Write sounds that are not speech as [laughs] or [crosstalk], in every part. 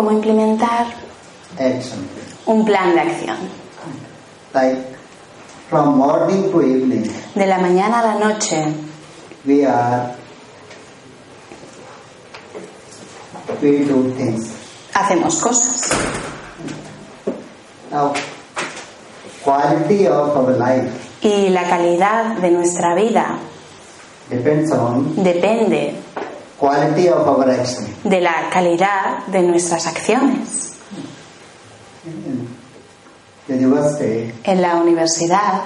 cómo implementar action. un plan de acción. Like from morning to evening, De la mañana a la noche we are we do things. hacemos cosas. Now, quality of our life Y la calidad de nuestra vida depends on depende quality of our action. de la calidad de nuestras acciones. University, En la universidad,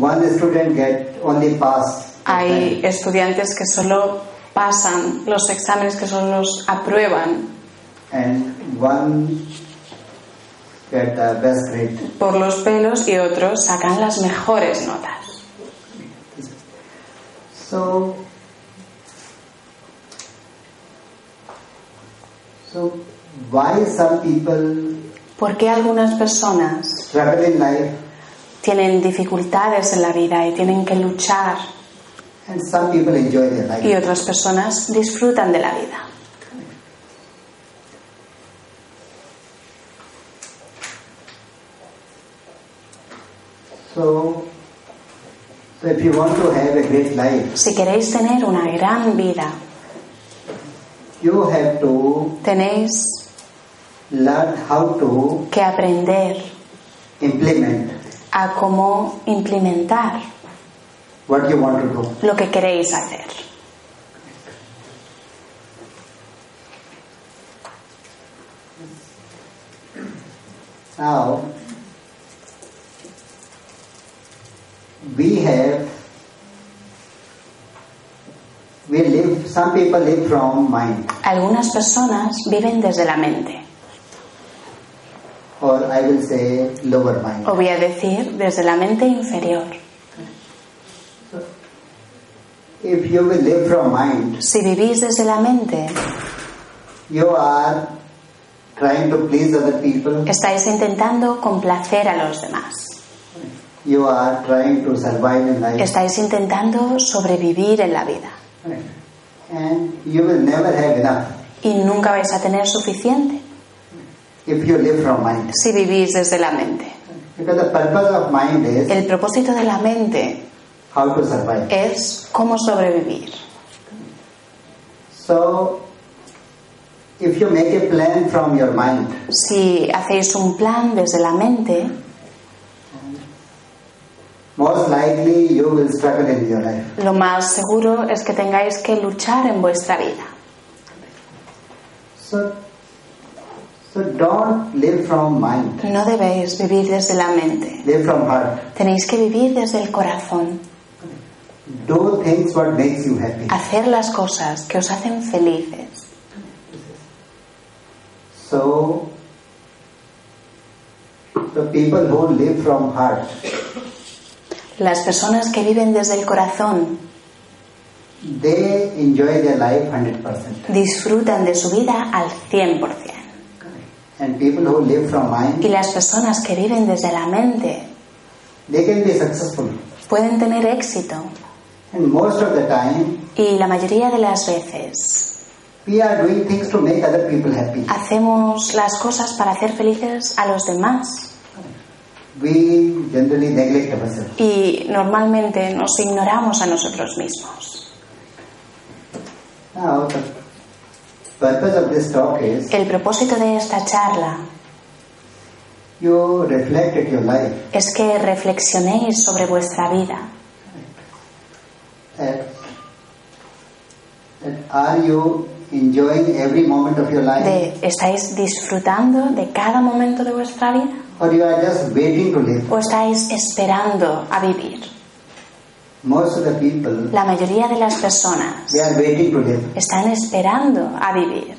one student get only pass. hay estudiantes que solo pasan los exámenes, que solo los aprueban and one get the best grade. por los pelos y otros sacan las mejores notas. So, so why some people ¿Por qué algunas personas struggle in life tienen dificultades en la vida y tienen que luchar and some people enjoy their life? y otras personas disfrutan de la vida? So if you want to have a great life, Si queréis tener una gran vida, you have to tenéis learn how to que aprender implement a cómo implementar what you want to do. lo que queréis hacer. Now, we have, we live, some people live from mind, Algunas personas viven desde la mente, or I will say lower mind. o voy a decir desde la mente inferior. If you will live from mind, Si vivís desde la mente, you are trying to please other people, estáis intentando complacer a los demás. You are trying to survive in life, Estáis intentando sobrevivir en la vida and you will never have enough y nunca vais a tener suficiente if you live from mind. si vivís desde la mente. Because the purpose of mind is El propósito de la mente how to survive. es cómo sobrevivir. So, if you make a plan from your mind, Si hacéis un plan desde la mente, most likely you will struggle in your life. lo más seguro es que tengáis que luchar en vuestra vida. So, so don't live from mind. No debéis vivir desde la mente. Live from heart. Tenéis que vivir desde el corazón. Do things what makes you happy. Hacer las cosas que os hacen felices. So, the people who live from heart, Las personas que viven desde el corazón they enjoy their life 100%. disfrutan de su vida al 100%. And people who live from Y las personas que viven desde la mente they can be successful. pueden tener éxito. And most of the time, Y la mayoría de las veces we are doing things to make other people happy. hacemos las cosas para hacer felices a los demás. We generally neglect ourselves. Y normalmente nos ignoramos a nosotros mismos. Now, the purpose of this talk is El propósito de esta charla you reflect at your life es que reflexionéis sobre vuestra vida. that, that are you enjoying every moment of your life De, ¿Estáis disfrutando de cada momento de vuestra vida? Or you are just waiting to live. ¿O estáis esperando a vivir? Most of the people, La mayoría de las personas they are waiting to live. están esperando a vivir.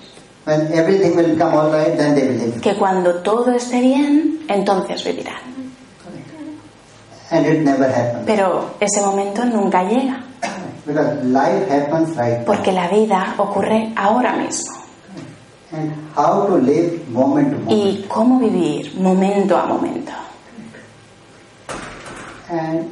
When everything will come all right, then they will live. Que cuando todo esté bien, entonces vivirán. And it never happens. Pero ese momento nunca llega, Because life happens right now. porque la vida ocurre ahora mismo. And how to live moment to moment. Y cómo vivir momento a momento. And,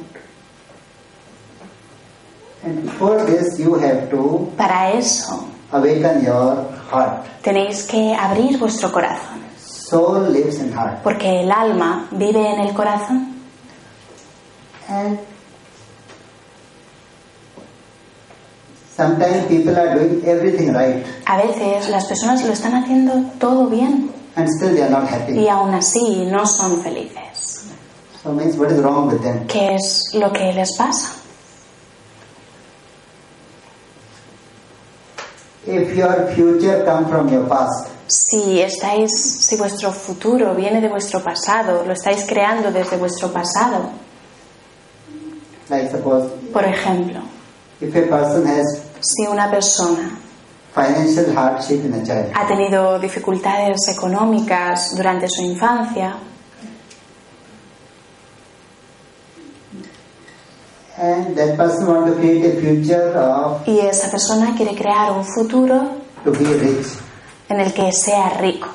And for this, you have to Para eso awaken your heart. tenéis que abrir vuestro corazón, Soul lives in heart. porque el alma vive en el corazón. And sometimes people are doing everything right A veces las personas lo están haciendo todo bien and still they are not happy. y aún así no son felices. So means what is wrong with them? ¿Qué es lo que les pasa? If your future come from your past, Si estáis, si vuestro futuro viene de vuestro pasado, lo estáis creando desde vuestro pasado. like suppose Por ejemplo, if a person has si una persona ha tenido dificultades económicas durante su infancia and that person want to create a future of y esa persona quiere crear un futuro to be rich. en el que sea rico.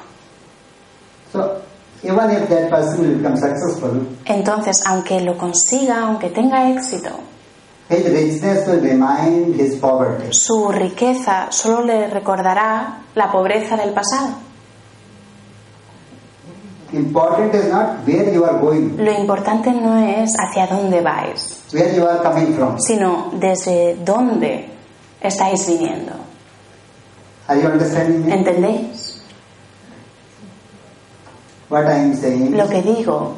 So even if that person will become successful, Entonces, aunque lo consiga, aunque tenga éxito, his richness will remind his poverty. su riqueza solo le recordará la pobreza del pasado. Important is not where you are going, Lo importante no es hacia dónde vais, where you are coming from. sino desde dónde estáis viniendo. Are you understanding me? ¿Entendéis? What I am saying? Lo que digo,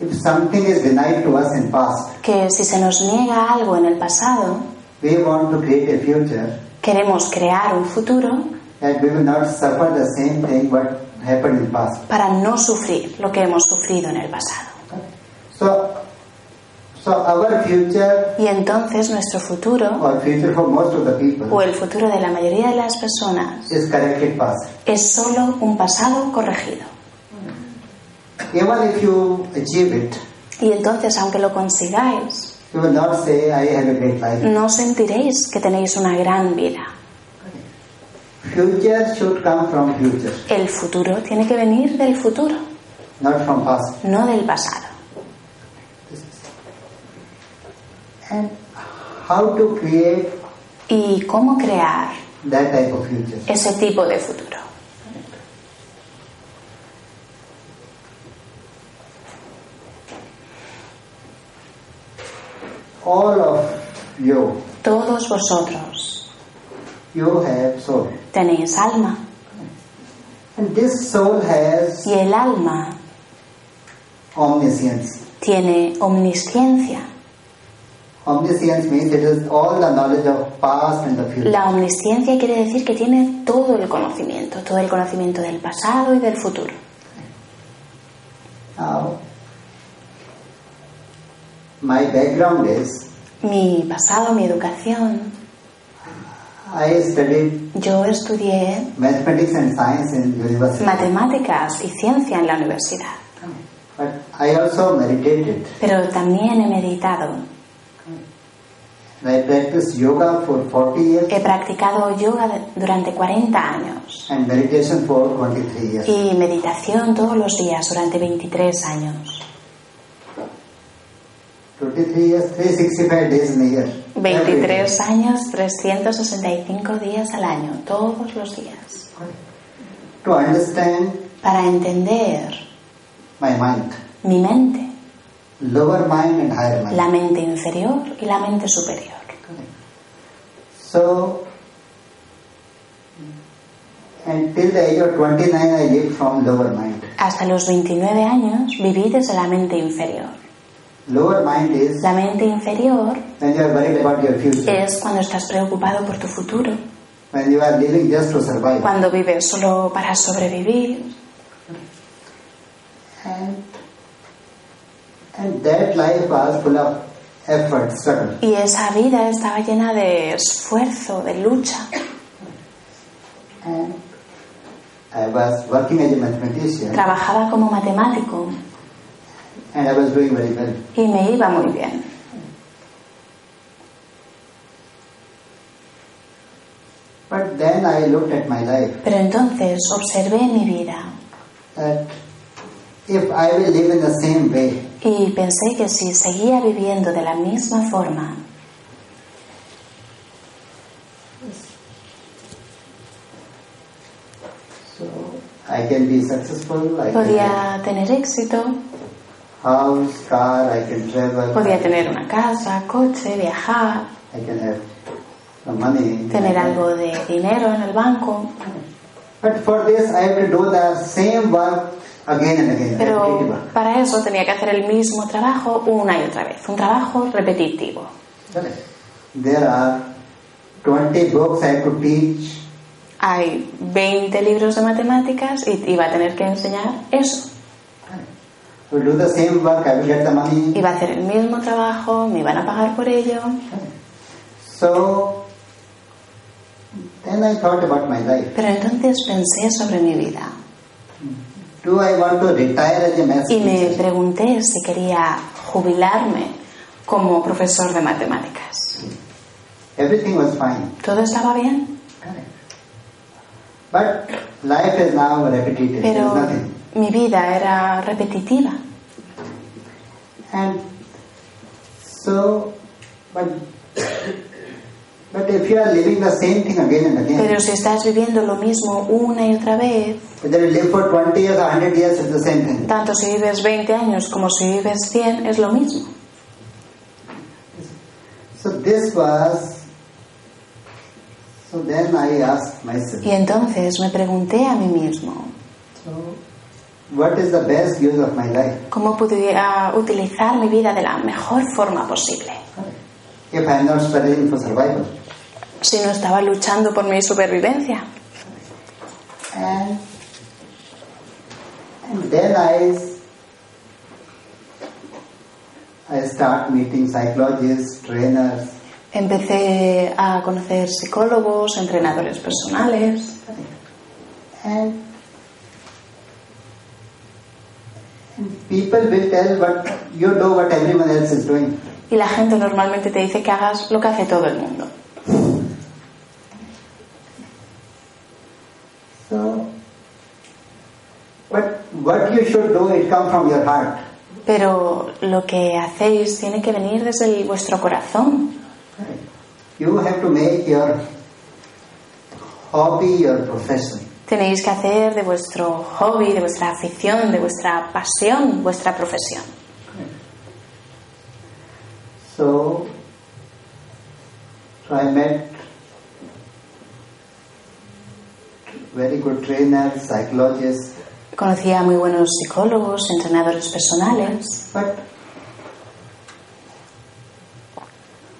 If something is denied to us in past, que si se nos niega algo en el pasado, we want to create a future queremos crear un futuro that we will not suffer the same thing what happened in past. para no sufrir lo que hemos sufrido en el pasado. So, so our future Y entonces nuestro futuro, or future for most of the people o el futuro de la mayoría de las personas, is corrected past. es solo un pasado corregido. Even if you achieve it, Y entonces, aunque lo consigáis, you will not say, I have a great life. no sentiréis que tenéis una gran vida. Future should come from future, El futuro tiene que venir del futuro, not from past. no del pasado. And how to create ¿Y cómo crear that type of future? ese tipo de futuro? All of you, Todos vosotros you have soul. tenéis alma And this soul has y el alma omniscience. tiene omnisciencia. Omniscience means it is all the knowledge of past and the future. La omnisciencia quiere decir que tiene todo el conocimiento, todo el conocimiento del pasado y del futuro. Now, my background is Mi pasado, mi educación, I studied yo estudié mathematics and science in university. matemáticas y ciencia en la universidad, But I also meditated. pero también he meditado. I practiced yoga for 40 years He practicado yoga durante 40 años and meditation for 23 years. y meditación todos los días durante 23 años. 23 years, 365 days in a year. Every day. 23 años, 365 días al año, todos los días. To understand Para entender my mind, mi mente, lower mind and higher mind. la mente inferior y la mente superior. So, until the age of 29, I lived from lower mind. Hasta los 29 años viví desde la mente inferior. Lower mind is La mente inferior when you are worried about your future, es cuando estás preocupado por tu futuro, when you are living just to survive. cuando vives solo para sobrevivir. And, and that life was full of effort, struggle. Y esa vida estaba llena de esfuerzo, de lucha. And I was working as a mathematician Trabajaba como matemático and I was doing very well. y me iba muy bien. But then I looked at my life Pero entonces observé mi vida that if I will live in the same way, Y pensé que si seguía viviendo de la misma forma, So I can be successful, I can podía tener éxito, house, car, I can travel, podía tener una casa, coche, viajar, I can have some money. tener algo de dinero en el banco. But for this I have to do the same work again and again. repetitive Pero para eso tenía que hacer el mismo trabajo una y otra vez, un trabajo repetitivo. There are 20 books I have to teach Hay 20 libros de matemáticas y iba a tener que enseñar eso. Iba a hacer el mismo trabajo, me iban a pagar por ello. So then I thought about my life. Pero entonces pensé sobre mi vida Do I want to retire as a math y me pregunté si quería jubilarme como profesor de matemáticas. Everything was fine. ¿Todo estaba bien? But life is now repetitive. Pero. Mi vida era repetitiva. And so, but, but if you are living the same thing again and again, Pero si estás viviendo lo mismo una y otra vez, whether you live for 20 years or 100 years, it's the same thing. tanto si vives 20 años como si vives 100, es lo mismo. So this was, so then I asked myself, Y entonces me pregunté a mí mismo, so what is the best use of my life? ¿cómo pudiera utilizar mi vida de la mejor forma posible? If I am not studying for survival. Si no estaba luchando por mi supervivencia. And, and then I, I start meeting psychologists, trainers, Empecé a conocer psicólogos, entrenadores personales and, and people will tell what you do what everyone else is doing. y la gente normalmente te dice que hagas lo que hace todo el mundo. So, but what you should do, it come from your heart. Pero lo que hacéis tiene que venir desde el- vuestro corazón. You have to make your hobby your profession. Tenéis que hacer de vuestro hobby, de vuestra afición, de vuestra pasión, vuestra profesión. So, so I met very good trainers, psychologists, Conocí a muy buenos psicólogos, entrenadores personales, but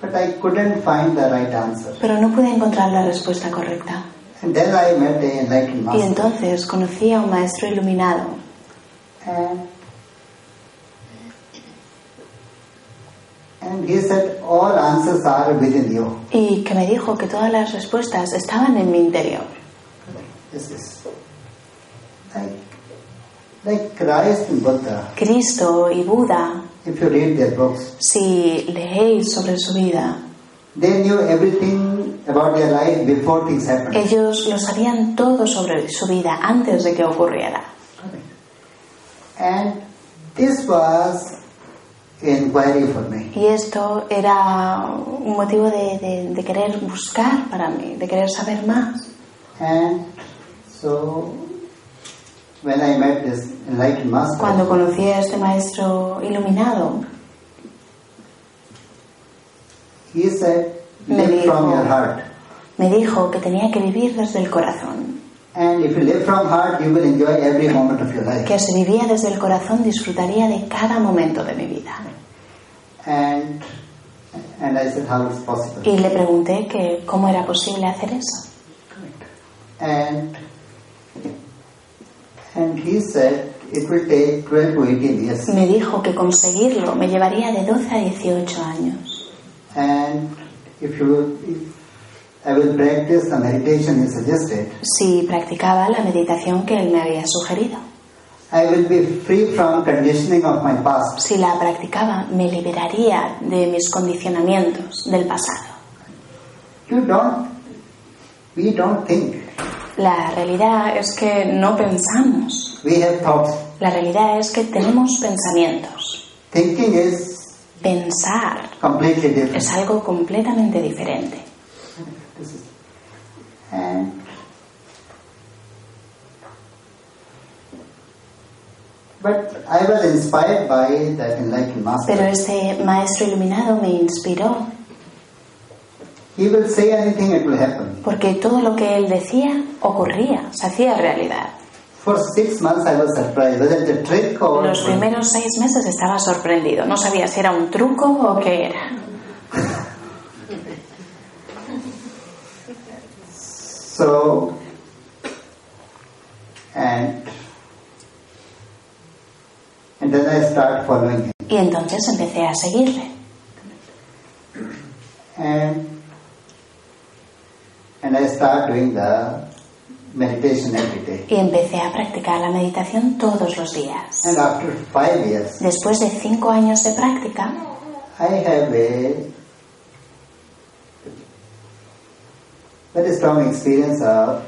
but I couldn't find the right answer. pero no pude encontrar la respuesta correcta. And then I met a enlightened Y entonces conocí a un maestro iluminado and and he said all answers are within you. y que me dijo que todas las respuestas estaban en mi interior. Cristo y Buda, si leéis sobre su vida, they knew everything about their life before things happened. ellos lo sabían todo sobre su vida antes de que ocurriera. And this was inquiry for me. Y esto era un motivo de, de- de querer buscar para mí, de querer saber más. And so when I met this enlightened master, Cuando conocí a este maestro iluminado, he said, Me dijo- from your heart. me dijo que tenía que vivir desde el corazón, And if you live from heart, you will enjoy every moment of your life. que si vivía desde el corazón disfrutaría de cada momento de mi vida. And and I said, how is possible? Y le pregunté que cómo era posible hacer eso. And and he said it will take 12 to 18 years. Me dijo que conseguirlo me llevaría de 12 a 18 años. And if you, if I will practice the meditation he suggested, Si practicaba la meditación que él me había sugerido. I will be free from conditioning of my past. Si la practicaba, me liberaría de mis condicionamientos del pasado. You don't, we don't think. La realidad es que no pensamos. We have thoughts. La realidad es que tenemos pensamientos. Thinking is Pensar es algo completamente diferente. Master. Pero este maestro iluminado me inspiró He will say anything, it will happen. porque todo lo que él decía ocurría, se hacía realidad. For six months, I was surprised whether it's a trick or Los primeros seis meses estaba sorprendido, no sabía si era un truco o qué era. [laughs] so. And and then I start following him. Y entonces empecé a seguirle. and and I start doing the meditation every day. Y empecé a practicar la meditación todos los días. And after five years, Después de cinco años de práctica, I have a very strong experience of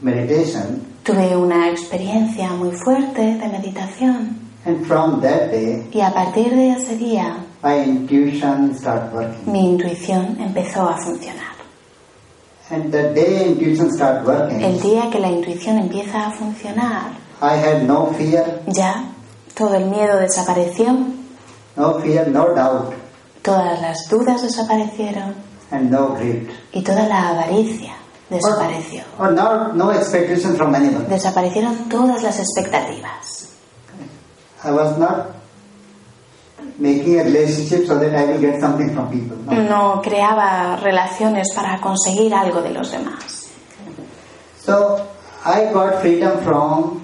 meditation, tuve una experiencia muy fuerte de meditación. and from that day, Y a partir de ese día, my intuition start working. mi intuición empezó a funcionar. And the day intuition start El working, día que la intuición empieza a funcionar, I had no fear, ya todo el miedo desapareció, no fear, no doubt, todas las dudas desaparecieron and no greed. y toda la avaricia desapareció. Or no, no expectation from anyone. Desaparecieron todas las expectativas. I was not making a relationship so that I will get something from people. No. No creaba relaciones para conseguir algo de los demás. So I got freedom from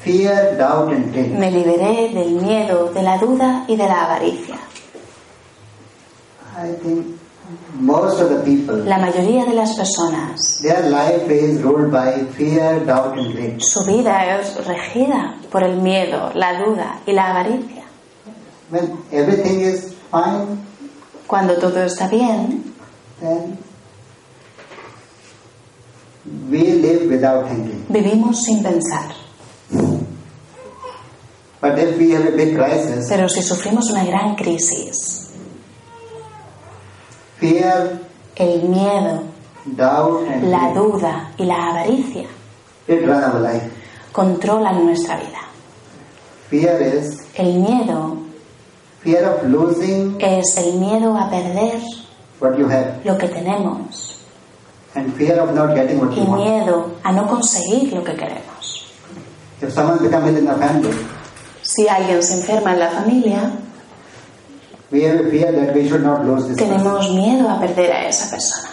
fear, doubt, and guilt. Me liberé del miedo, de la duda y de la avaricia. I think most of the people, La mayoría de las personas, their life is ruled by fear, doubt, and guilt. su vida es regida por el miedo, la duda y la avaricia. When everything is fine, Cuando todo está bien, then we live without thinking. vivimos sin pensar. But if we have a big crisis, Pero si sufrimos una gran crisis, fear, el miedo, doubt, and la duda y la avaricia it run our life. controlan nuestra vida. Fear is El miedo fear of losing es el miedo a perder what you have lo que tenemos and fear of not getting what y you want. miedo a no conseguir lo que queremos. If someone becomes ill in the family, Si alguien se enferma en la familia, we have fear that we should not lose this person. tenemos miedo a perder a esa persona.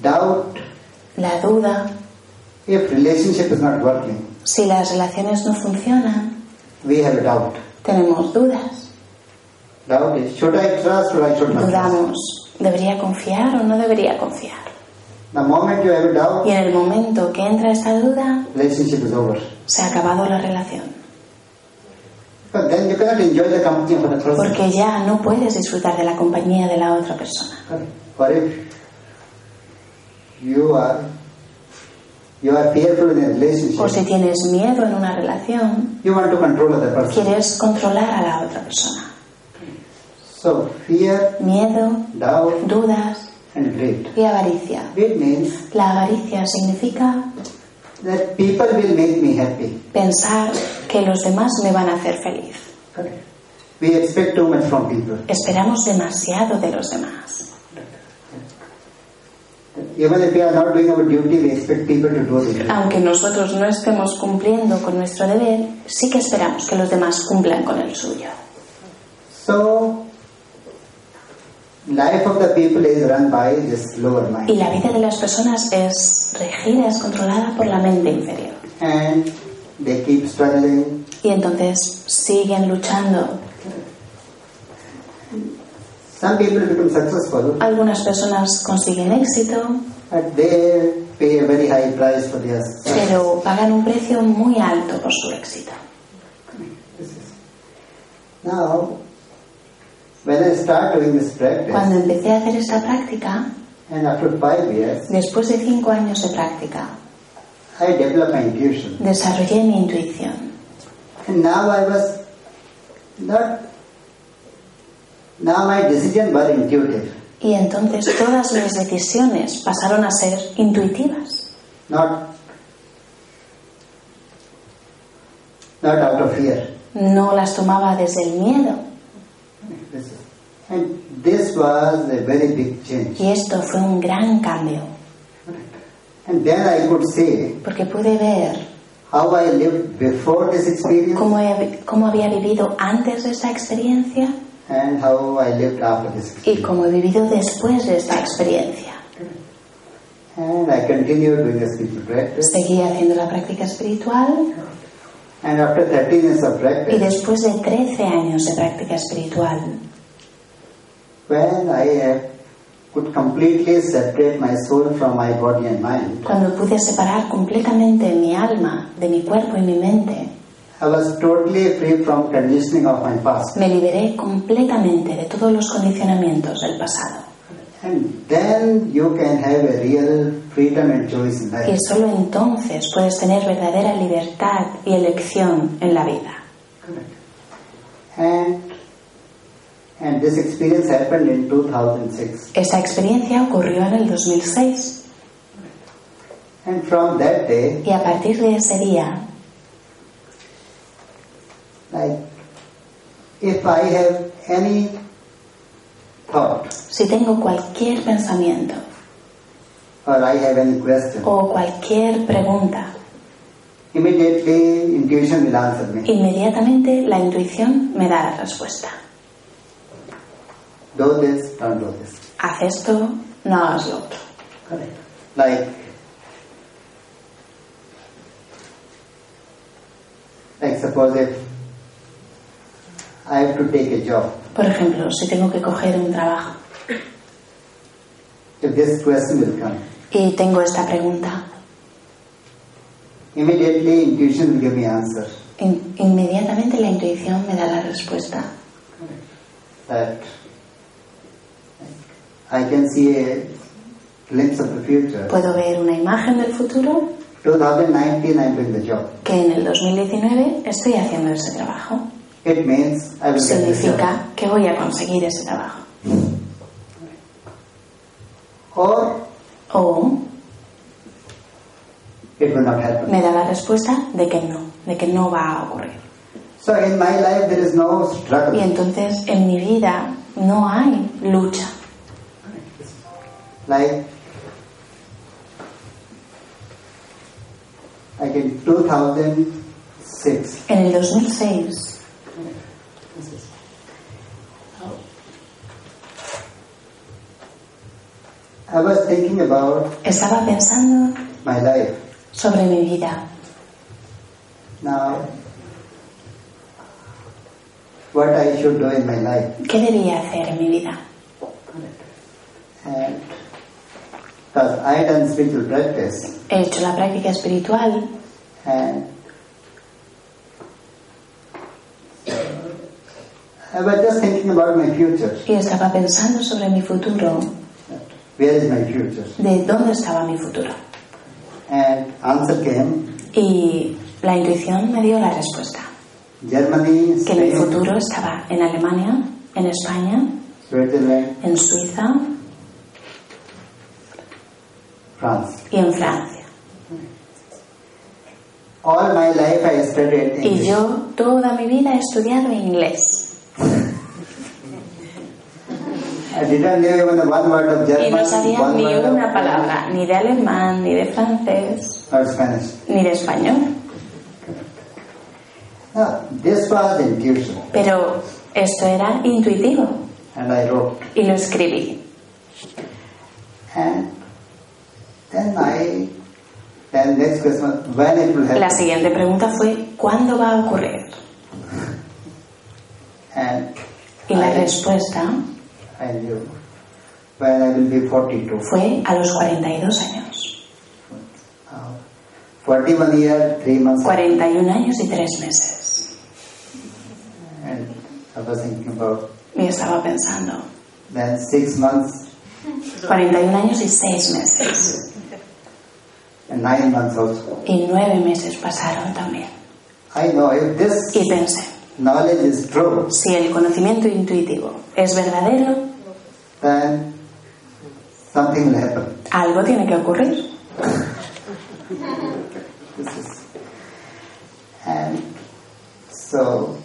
Doubt, La duda, if relationship is not working, si las relaciones no funcionan, we have a doubt. tenemos dudas. Doubt is, should I trust or I should not trust? Dudamos, ¿debería confiar o no debería confiar? The moment you have a doubt, Y en el momento que entra esta duda, relationship is over. se ha acabado la relación. But then you cannot enjoy the company of another person. Porque ya no puedes disfrutar de la compañía de la otra persona. If you are you are fearful in a O si relationship, tienes miedo en una relación, you want to control other person. quieres controlar a la otra persona. So fear, Miedo, doubt, dudas and greed. y avaricia. It means La avaricia significa that people will make me happy. pensar que los demás me van a hacer feliz. Correct. We expect too much from people. Esperamos demasiado de los demás. Even if we are not doing our duty, we expect people to do the duty. Aunque nosotros no estemos cumpliendo con nuestro deber, sí que esperamos que los demás cumplan con el suyo. So, life of the people is run by this lower Y mind. la vida de las personas es regida, es controlada por la mente inferior. And they keep struggling. Y entonces siguen luchando. Some people become successful, Algunas personas consiguen éxito, but they pay a very high price for their success. pero pagan un precio muy alto por su éxito. Now, when I start doing this Cuando practice, empecé a hacer esta práctica, and after five years, después de cinco años de práctica, I developed my intuition. desarrollé mi intuición. And now I was not, now my decision was intuitive, Y entonces todas mis decisiones pasaron a ser intuitivas, not, not out of fear. no las tomaba desde el miedo. And this was a very big change. Y esto fue un gran cambio, And then I could see porque pude ver how I lived before this experience cómo, he- cómo había vivido antes de esta experiencia and how I lived after this experience. y cómo he vivido después de esta experiencia. And I continued doing the spiritual practice. Seguí haciendo la práctica espiritual And after 13 years of y practice, después de 13 años de práctica espiritual, when I uh, could completely separate my soul from my body and mind, cuando pude separar completamente mi alma de mi cuerpo y mi mente, I was totally free from conditioning of my past. me liberé completamente de todos los condicionamientos del pasado. And then you can have a real freedom and choice in Y life. solo entonces puedes tener verdadera libertad y elección en la vida. And, and this experience happened in 2006. Esta experiencia ocurrió en el 2006 And from that day, y a partir de ese día, like, if I have any thought si tengo cualquier pensamiento or I have any question, o cualquier pregunta, immediately intuition will answer me. inmediatamente la intuición me da la respuesta. Do this, don't do this. Haz esto, no hagas lo otro. Correct. Like, like suppose if I have to take a job, Por ejemplo, si tengo que coger un trabajo if this question will come, y tengo esta pregunta, immediately intuition will give me answer. in- inmediatamente la intuición me da la respuesta. That I can see a glimpse of the future. Puedo ver una imagen del futuro 2019 I'm doing the job. que en el 2019 estoy haciendo ese trabajo. It means I will get. Significa que voy a conseguir ese trabajo. Or O it will not happen. me da la respuesta de que no, de que no va a ocurrir. So in my life there is no Y struggle. entonces en mi vida no hay lucha. Like like in 2006 En el 2006 I was thinking about estaba pensando my life. sobre mi vida. Now what I should do in my life. ¿Qué debía hacer en mi vida? And I had done spiritual practice He hecho la práctica espiritual and I was just thinking about my future. y estaba pensando sobre mi futuro, Where is my future? de dónde estaba mi futuro. And answer came Y la intuición me dio la respuesta, Germany, que mi futuro estaba en Alemania, en España, Switzerland, en Suiza France. y en Francia. All my life I studied Y yo toda mi vida he estudiado inglés. I didn't know even one word of Y no sabía ni una palabra, ni de alemán, ni de francés, ni de español. Intuition, Pero esto era intuitivo y lo escribí. La siguiente pregunta fue, ¿cuándo va a ocurrir? Y la respuesta fue a los 42 años. Uh, 41 years, 3 months. 41 años y 3 meses. And I was thinking about Y estaba pensando, then 6 months 41 años y 6 meses. and nine months also. Y nueve meses pasaron también. I know if this Y pensé, knowledge is true, si el conocimiento intuitivo es verdadero, then something will happen. algo tiene que ocurrir. [laughs] This is, and so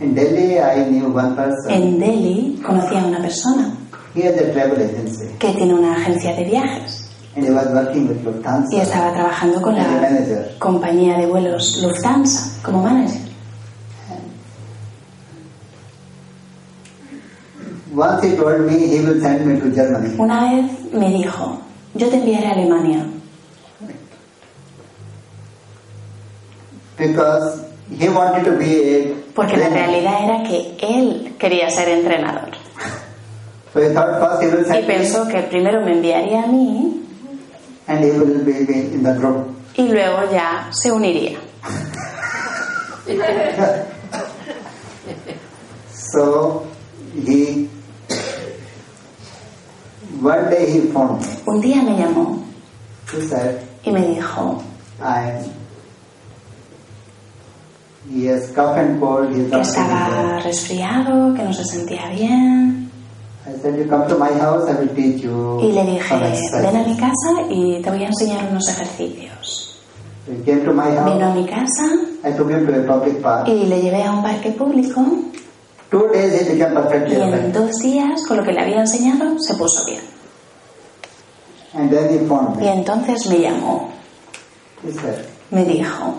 in Delhi, I knew one person. En Delhi conocí a una persona He has a travel agency, que tiene una agencia de viajes and he was working with y Lufthansa estaba trabajando con la compañía de vuelos Lufthansa como manager. Once he told me he will send me to Germany. Una vez me dijo, yo te enviaré a Alemania because he wanted to be a porque la realidad era que él quería ser entrenador. So he thought first he will Y me pensó que primero me enviaría a mí and he will be be in the group. y luego ya se uniría. [laughs] So he one day he phoned me. Un día me llamó He said, y me dijo I he has cough and cold, que estaba resfriado, que no se sentía bien. I said, You come to my house, I will teach you Y le dije, some exercises." ven a mi casa y te voy a enseñar unos ejercicios. He came to my Vino a house, mi casa I took him to a public park. y le llevé a un parque público Two days he became y perfectly en dos días, con lo que le había enseñado, se puso bien. And then he phoned Y me. entonces me llamó, He said, me dijo,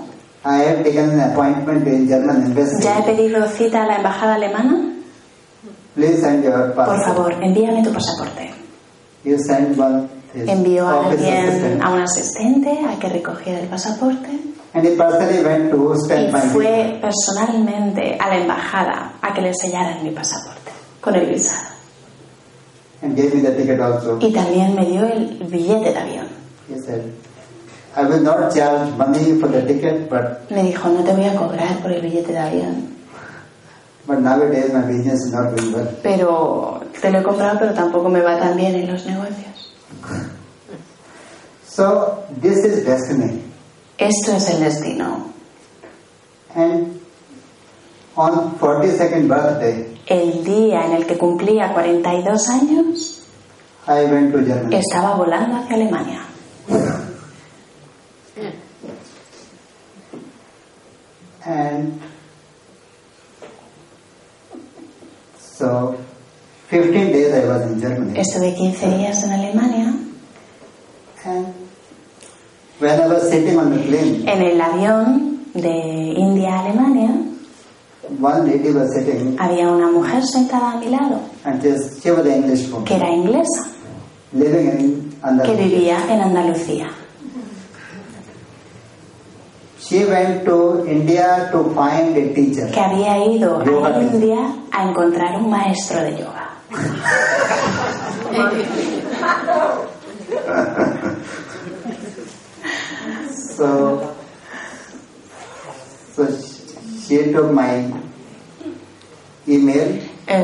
I have taken an appointment in German embassy. ya he pedido cita a la embajada alemana, Please send your por passport. favor, envíame tu pasaporte. You send one Envió a alguien, a un asistente, a que recogiera el pasaporte And he went to y spend my fue personalmente a la embajada que le sellaran mi pasaporte con el visado. and gave me the ticket also. Y también me dio el billete de avión. He said, I will not charge money for the ticket, but, Me dijo, no te voy a cobrar por el billete de avión, but nowadays my business is not doing well. pero te lo he comprado, pero tampoco me va tan bien en los negocios. So this is destiny. Esto es el destino. And on 42nd birthday, El día en el que cumplía 42 años, I went to Germany. estaba volando hacia Alemania. And so 15 days I was in Germany. Estuve 15 días en Alemania. And when I was sitting on the plane, En el avión de India a Alemania one lady was sitting había una mujer sentada a mi lado and she was an English woman que era inglesa, living in que vivía en Andalucía. She went to India to find a teacher. que había ido Yoga a. India a encontrar un maestro de yoga. [laughs] So she took my email Eh,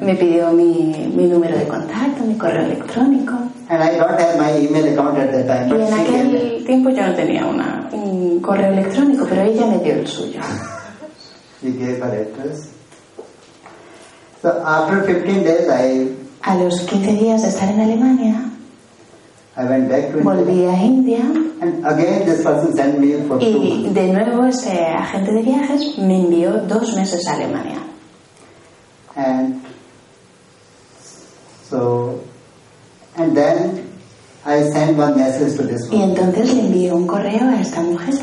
me pidió mi, mi número de contacto, mi correo electrónico. and I don't have my email account at that time, Y en aquel tiempo yo no tenía una, un correo electrónico, pero ella me dio el suyo. [laughs] She gave her address. So after 15 days, I, A los 15 días de estar en Alemania, I went back to volví a India And again, this person sent me for two y de nuevo este agente de viajes me envió dos meses a Alemania. And so, and then I sent one message to this Y entonces le envié un correo a esta mujer.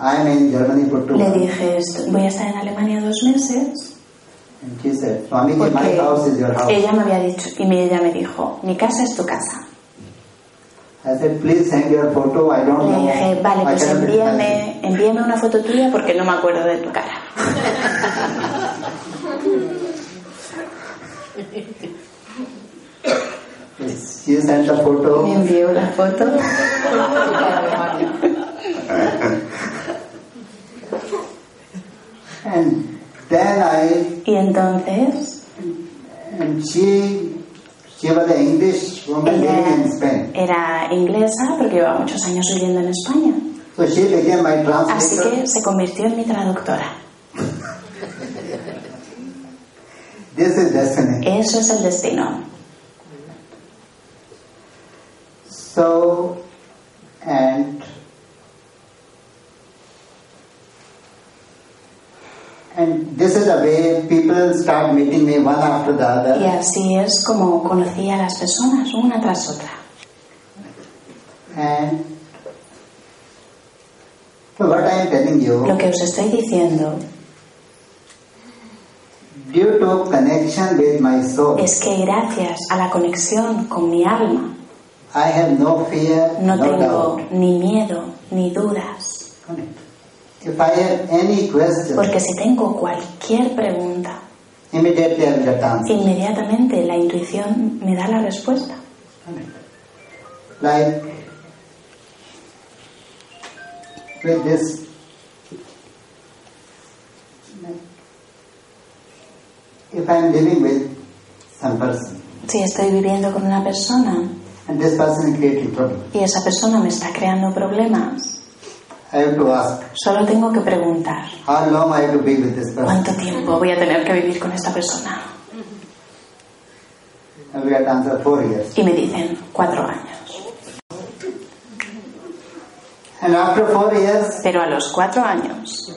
I'm in Germany for two Le dije, "Est- voy a estar en Alemania dos meses And she said, my house is your house. ella me había dicho, y ella me dijo, mi casa es tu casa. I said, please send your photo. I don't Le know. dije, vale, I pues cannot envíame, envíame una foto tuya porque no me acuerdo de tu cara. you. [laughs] She sent the Me envió la foto. [laughs] And then I, Y entonces and she, She was English Spain. era inglesa porque llevaba muchos años viviendo en España. So she became my Así translator. que se convirtió en mi traductora. This is destiny. Eso es el destino. So, and and this is the way people start meeting me one after the Y other. así es como conocí a las personas una tras otra. And so what I am telling Lo que os estoy diciendo due to connection with my soul, es que gracias a la conexión con mi alma I have no fear, no no, tengo doubt. ni miedo ni dudas. If I have any question, Porque si tengo cualquier pregunta, inmediatamente la intuición me da la respuesta. Like with this if I am living with some person Si estoy viviendo con una persona and this person is creating trouble, y esa persona me está creando problemas, I have to ask solo tengo que preguntar, how long I have to be with this person. ¿cuánto tiempo voy a tener que vivir con esta persona? Answer four years. Y me dicen, cuatro años. And after four years, Pero a los cuatro años,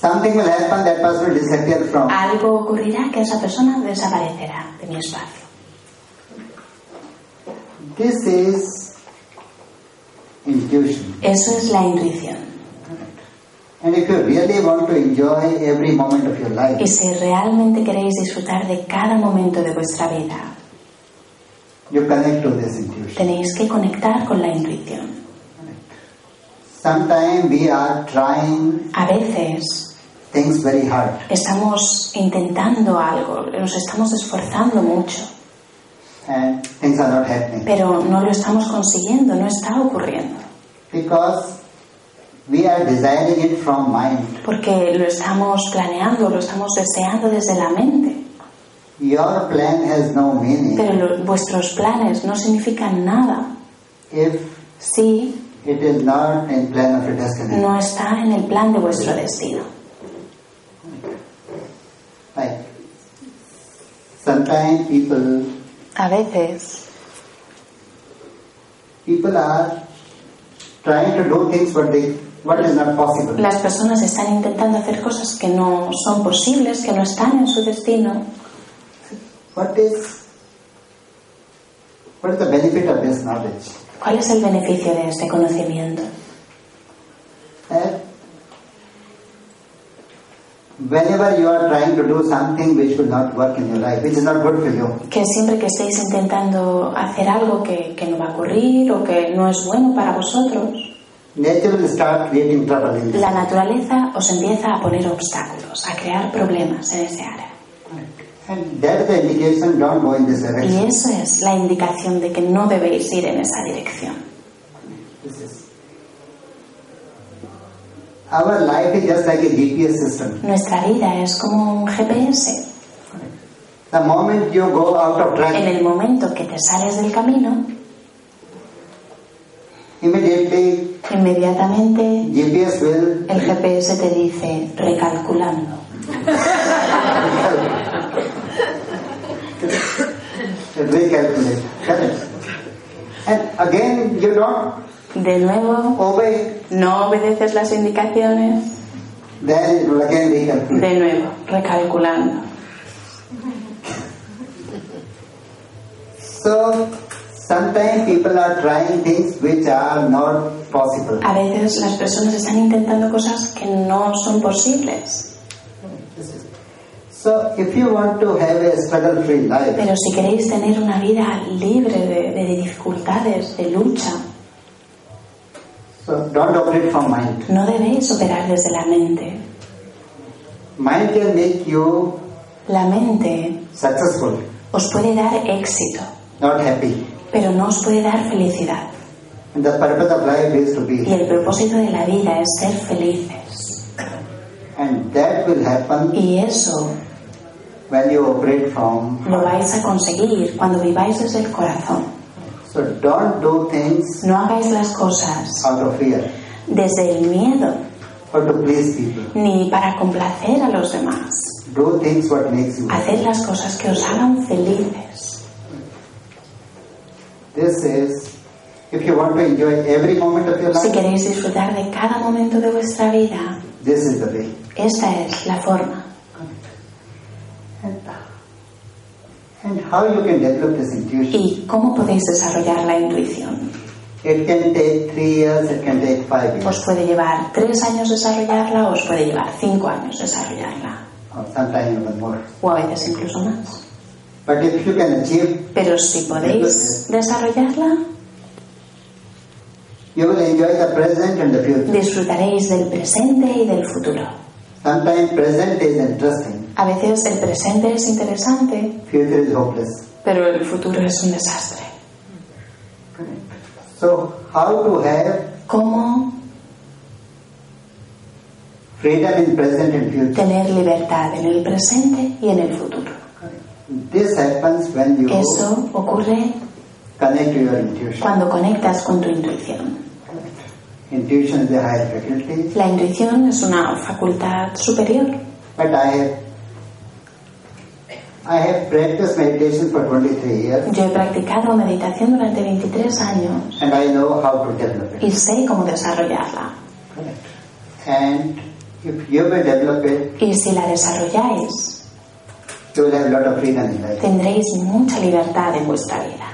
something will happen, that person will disappear from. algo ocurrirá que esa persona desaparecerá de mi espacio. This is intuition. Eso es la intuición. And if you really want to enjoy every moment of your life, Y si realmente queréis disfrutar de cada momento de vuestra vida, you connect to this intuition. tenéis que conectar con la intuición. Sometimes we are trying A veces things very hard estamos intentando algo, nos estamos esforzando mucho, and things are not happening pero no lo estamos consiguiendo, no está ocurriendo. because we are desiring it from mind. Porque lo estamos planeando, lo estamos deseando desde la mente. Your plan has no meaning Pero lo- vuestros planes no significan nada if si it is not in plan of your destiny. no está en el plan de vuestro destino. Like sometimes people A veces people are trying to do things what they what is not possible. las personas están intentando hacer cosas que no son posibles, que no están en su destino. What is what is the benefit of this knowledge? ¿Cuál es el beneficio de este conocimiento? That whenever you are trying to do something which will not work in your life, which is not good for you, Que siempre que estéis intentando hacer algo que, que no va a ocurrir o que no es bueno para vosotros, nature will start creating trouble in this. la naturaleza os empieza a poner obstáculos, a crear problemas en ese área. And that is the indication don't go in this Y direction. eso es la indicación de que no debéis ir en esa dirección. This is our life is just like a GPS system. Nuestra vida es como un GPS. The moment you go out of En track, el momento que te sales del camino, immediately inmediatamente GPS will el GPS te dice recalculando. [laughs] recalculate. And again, you don't De nuevo, obey, no obedeces las indicaciones. De nuevo, recalculando. So, sometimes people are trying things which are not possible. A veces las personas están intentando cosas que no son posibles. So, if you want to have a struggle free life, Pero si queréis tener una vida libre de, de dificultades, de lucha, don't operate from mind. no debéis operar desde la mente. Mind can make you La mente successful, os puede dar éxito, not happy. pero no os puede dar felicidad. And the purpose of life is to Y be. el propósito de la vida es ser felices. And that will happen Y eso when you operate from lo vais a conseguir cuando viváis desde el corazón. So don't do things No hagáis las cosas out of fear desde el miedo or to please people. ni para complacer a los demás. Do things what makes you Haced las cosas que os hagan felices. This is if you want to enjoy every moment of your Si queréis disfrutar de cada momento de vuestra vida, this is the way. esta es la forma. And, and how you can develop this intuition? ¿Y cómo podéis desarrollar la intuición? It can take three years, it can take five Os puede llevar tres años desarrollarla o os puede llevar cinco años desarrollarla. or sometimes even more. O a veces incluso más. But if you can achieve, Pero si podéis desarrollarla, you will enjoy the present and the future. disfrutaréis del presente y del futuro. Sometimes present is interesting, A veces el presente es interesante, future is hopeless. pero el futuro es un desastre. So how to have ¿Cómo freedom in present and future? tener libertad en el presente y en el futuro? This happens when you Eso ocurre connect to your intuition. cuando conectas con tu intuición. Intuition is the higher faculty, La intuición es una facultad superior, but I have I have practiced meditation for 23 years Yo he practicado meditación durante 23 años and I know how to develop it. y sé cómo desarrollarla. And if you will develop it, Y si la desarrolláis, you will have lot of freedom in life. tendréis mucha libertad en vuestra vida.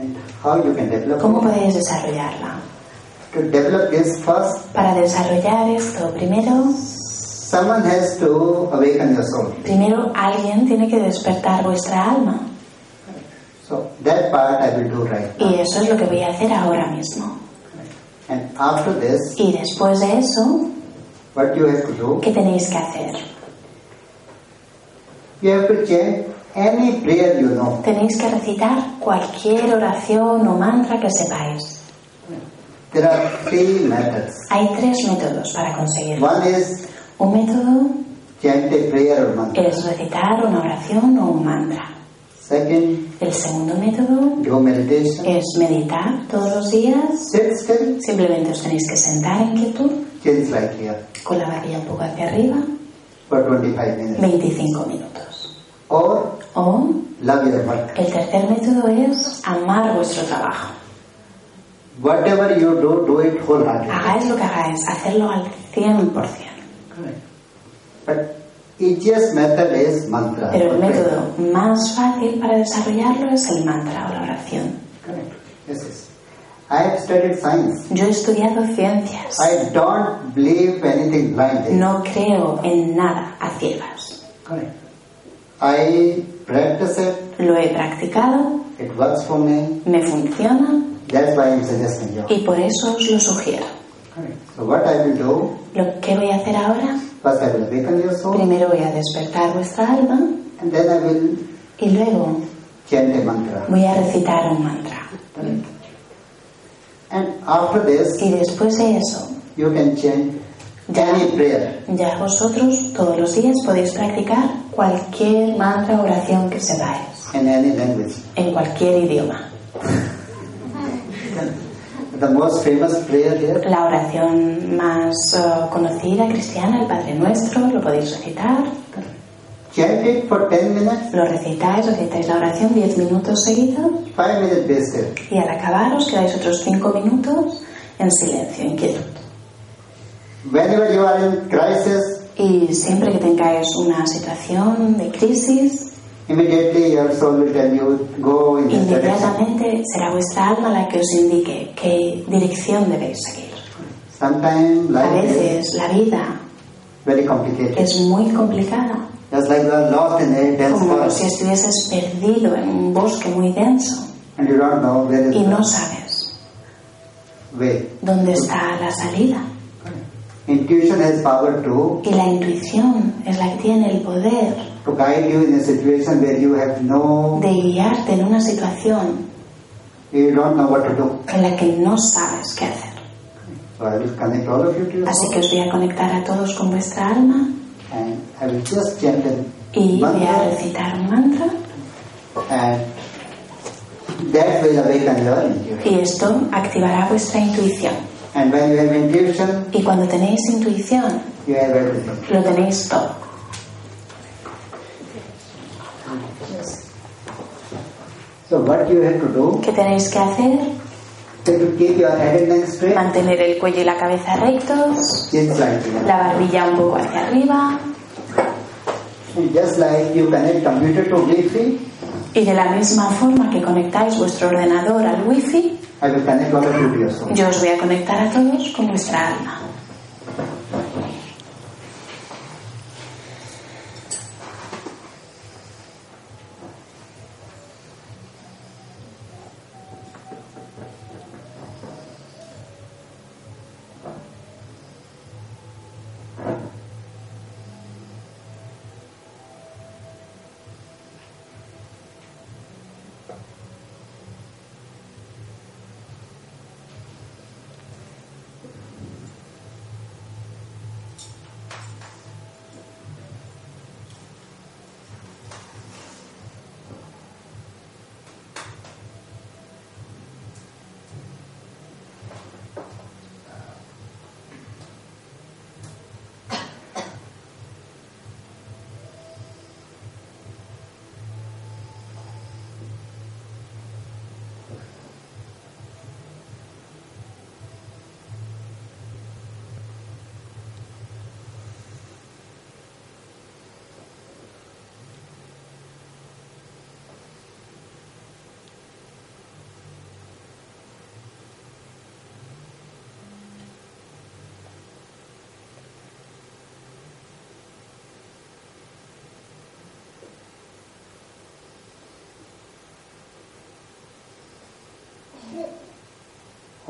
And how you can develop ¿Cómo it? podéis desarrollarla? To develop this first, Para desarrollar esto, primero, someone has to awaken your soul. primero alguien tiene que despertar vuestra alma. So that part I will do right now. Y eso es lo que voy a hacer ahora mismo. And after this, Y después de eso, what you have to do, ¿qué tenéis que hacer? you have to chant any prayer you know. Tenéis que recitar cualquier oración o mantra que sepáis. There are three methods. Hay tres métodos para conseguirlo. One is Un método chant a prayer or mantra. es recitar una oración o un mantra. Second, El segundo método do meditation. es meditar todos los días. Sit still, Simplemente os tenéis que sentar en quietud, here con la barbilla un poco hacia arriba, for 25 minutes. 25 minutos. Or O love your work. el tercer método es amar vuestro trabajo. Whatever you do, do it wholeheartedly. Hagáis lo que hagáis, hacerlo al 100%. Correct. But easiest method is mantra. Pero el método más fácil para desarrollarlo es el mantra o la oración. Correct. Yes, yes. I have studied science. Yo he estudiado ciencias. I don't believe anything blindly. No creo en nada a ciegas. Correct. I practice it. Lo he practicado, It works for me. me funciona That's why I'm suggesting you. y por eso os lo sugiero. Correct. So what I will do, Lo que voy a hacer ahora, first I will awaken your soul, primero voy a despertar vuestra alma and then I will y luego chant a mantra. voy a recitar un mantra. Correct. And after this, Y después de eso, you can chant any prayer. ya vosotros todos los días podéis practicar cualquier mantra o oración que sepáis, in any language. en cualquier idioma. The most famous prayer here, La oración más eh, conocida cristiana, el Padre Nuestro, lo podéis recitar. chant it for 10 minutes, Lo recitáis, recitáis la oración 10 minutos seguidos 5 minutes still. y al acabar os quedáis otros 5 minutos en silencio, en quietud. Whenever you are in crisis, Y siempre que tengáis una situación de crisis, immediately your soul will tell you, go in this inmediatamente será vuestra alma la que os indique qué dirección debéis seguir. Sometimes A life veces la vida very complicated. es muy complicada, Just like you are lost in a dense como forest si estuvieses perdido en un bosque muy denso and you don't know where is y no sabes way. dónde está la salida. Intuition has power to, Y la intuición es la que tiene el poder to guide you in a situation where you have no, de guiarte en una situación you don't know what to do. en la que no sabes qué hacer. So I will connect all of you to your Así que os voy a conectar a todos con vuestra alma and I will just chant y voy a recitar un mantra and that will awaken your intuition. y esto activará vuestra intuición. And when you have intuition, Y cuando tenéis intuición, you have everything. lo tenéis todo. So what you have to do ¿Qué tenéis que hacer? to keep your head and neck straight, Mantener el cuello y la cabeza rectos, la barbilla un poco hacia arriba And just like you connect computer to Wi-Fi, y de la misma forma que conectáis vuestro ordenador al wifi, I will connect all of you to your soul. yo os voy a conectar a todos con vuestra alma.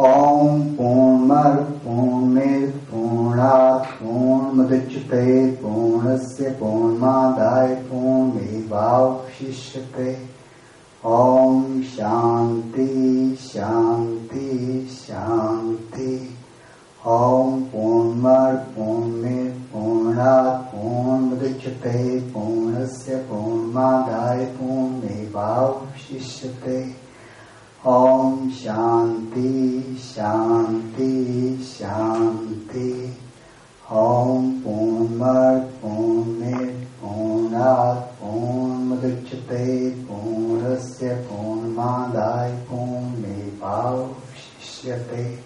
ॐ पूर्णा पूर्ण पूर्णात् पूर्णमुदच्यते पूर्णस्य पूर्णमादाय पूर्णमेवावशिष्यते ॐ शान्ति 前辈。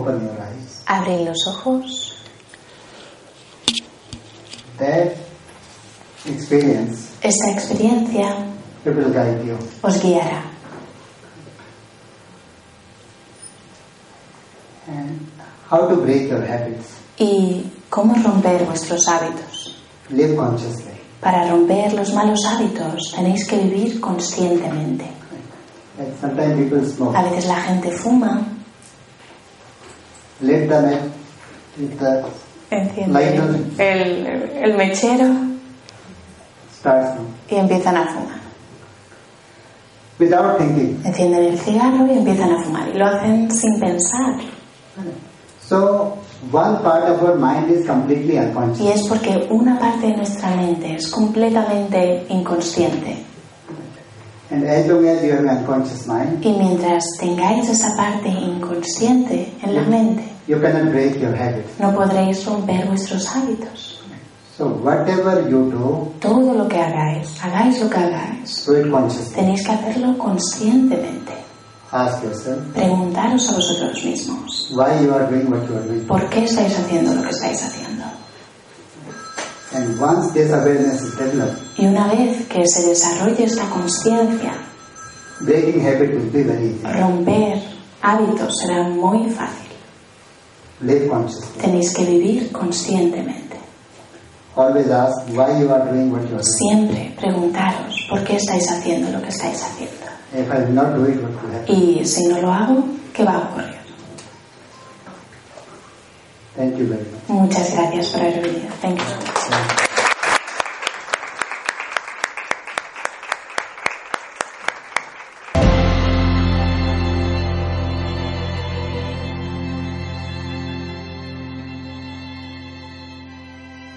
Open your eyes. Abrid los ojos. That experience Esa experiencia it will guide you. os guiará. And how to break your habits. ¿Y cómo romper vuestros hábitos? Live consciously. Para romper los malos hábitos tenéis que vivir conscientemente. A veces la gente fuma, Let the net with the enciende el, el mechero y empiezan a fumar. Without thinking. Encienden el cigarro y empiezan a fumar. Y lo hacen sin pensar. So one part of our mind is completely unconscious. Y es porque una parte de nuestra mente es completamente inconsciente. And as long as you have an unconscious mind, Y mientras tengáis esa parte inconsciente en la mente, you cannot break your habits. no podréis romper vuestros hábitos. So whatever you do, Todo lo que hagáis, hagáis lo que hagáis, do it consciously. tenéis que hacerlo conscientemente. Ask yourself Preguntaros a vosotros mismos, why you are doing what you are doing. ¿por qué estáis haciendo lo que estáis haciendo? And once this awareness is developed, Y una vez que se desarrolle esta conciencia, breaking habit will be very easy. romper hábitos será muy fácil. Live consciously. Tenéis que vivir conscientemente. Always ask why you are doing what you are doing. Siempre preguntaros por qué estáis haciendo lo que estáis haciendo. If I will not do it, what will happen? Y si no lo hago, ¿qué va a ocurrir? Thank you very much. Muchas gracias por haber venido. Thank you.